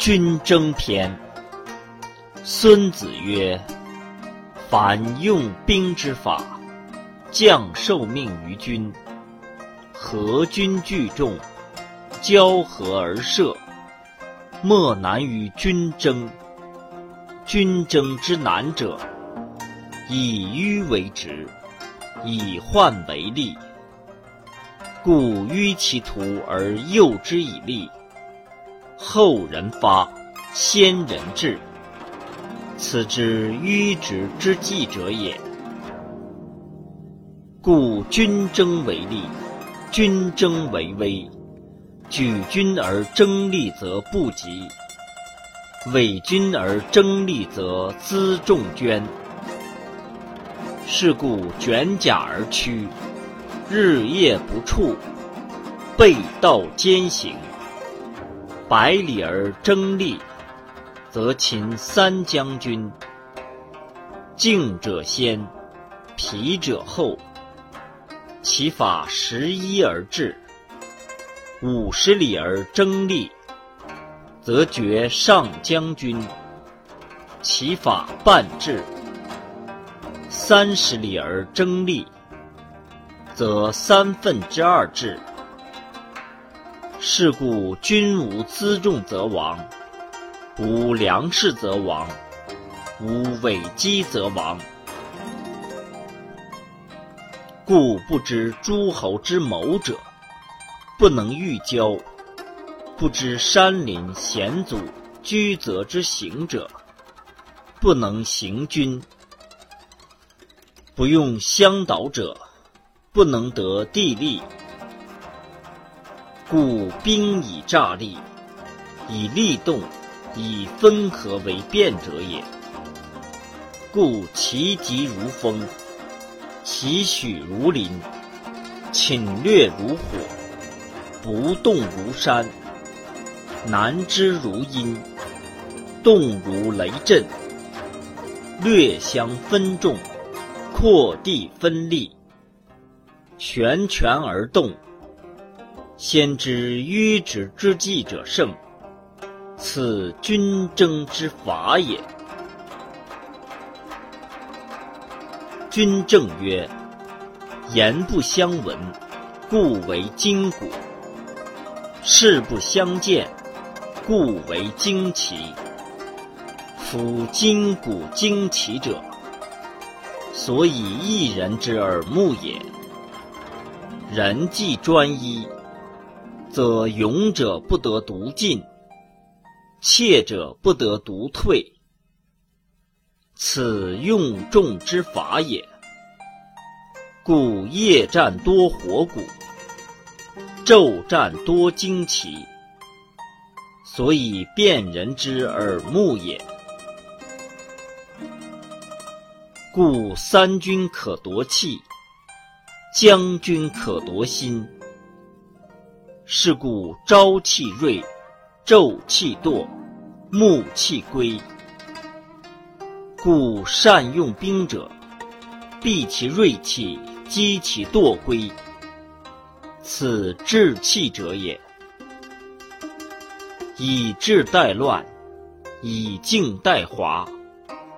军争篇。孙子曰：“凡用兵之法，将受命于军，合军聚众，交合而射，莫难于军争。军争之难者，以迂为直，以患为利。故迂其途而诱之以利。”后人发，先人治，此之迂直之计者也。故军争为利，军争为威。举军而争利，则不及；委军而争利，则辎重捐。是故卷甲而趋，日夜不处，背道兼行。百里而争利，则秦三将军。静者先，疲者后。其法十一而至。五十里而争利，则绝上将军。其法半至。三十里而争利，则三分之二至。是故君无辎重则亡，无粮食则亡，无伪积则亡。故不知诸侯之谋者，不能御交；不知山林险阻居泽之行者，不能行军；不用乡导者，不能得地利。故兵以诈立，以利动，以分合为变者也。故其疾如风，其许如林，侵略如火，不动如山，难知如阴，动如雷震。略相分众，扩地分利，悬泉而动。先知迂直之计者胜，此军争之法也。军正曰：言不相闻，故为筋骨；事不相见，故为惊奇。夫筋骨惊奇者，所以一人之耳目也。人既专一。则勇者不得独进，怯者不得独退。此用众之法也。故夜战多火鼓，昼战多旌旗，所以辨人之耳目也。故三军可夺气，将军可夺心。是故朝气锐，昼气惰，暮气归。故善用兵者，避其锐气，击其惰归。此治气者也。以治代乱，以静代华，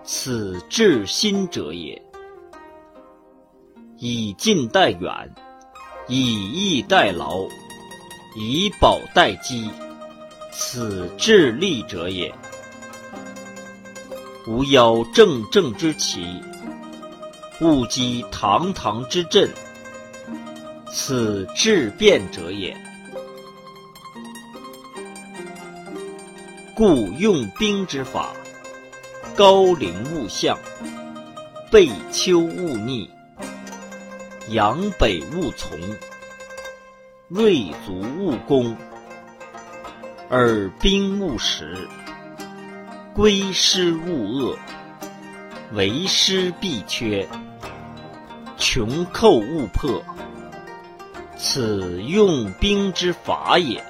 此治心者也。以近代远，以逸待劳。以保待机，此治利者也。吾邀正正之旗，勿击堂堂之阵，此治变者也。故用兵之法：高陵勿向，背丘勿逆，阳北勿从。锐足勿攻，而兵勿食，归师勿遏，为师必缺，穷寇勿迫。此用兵之法也。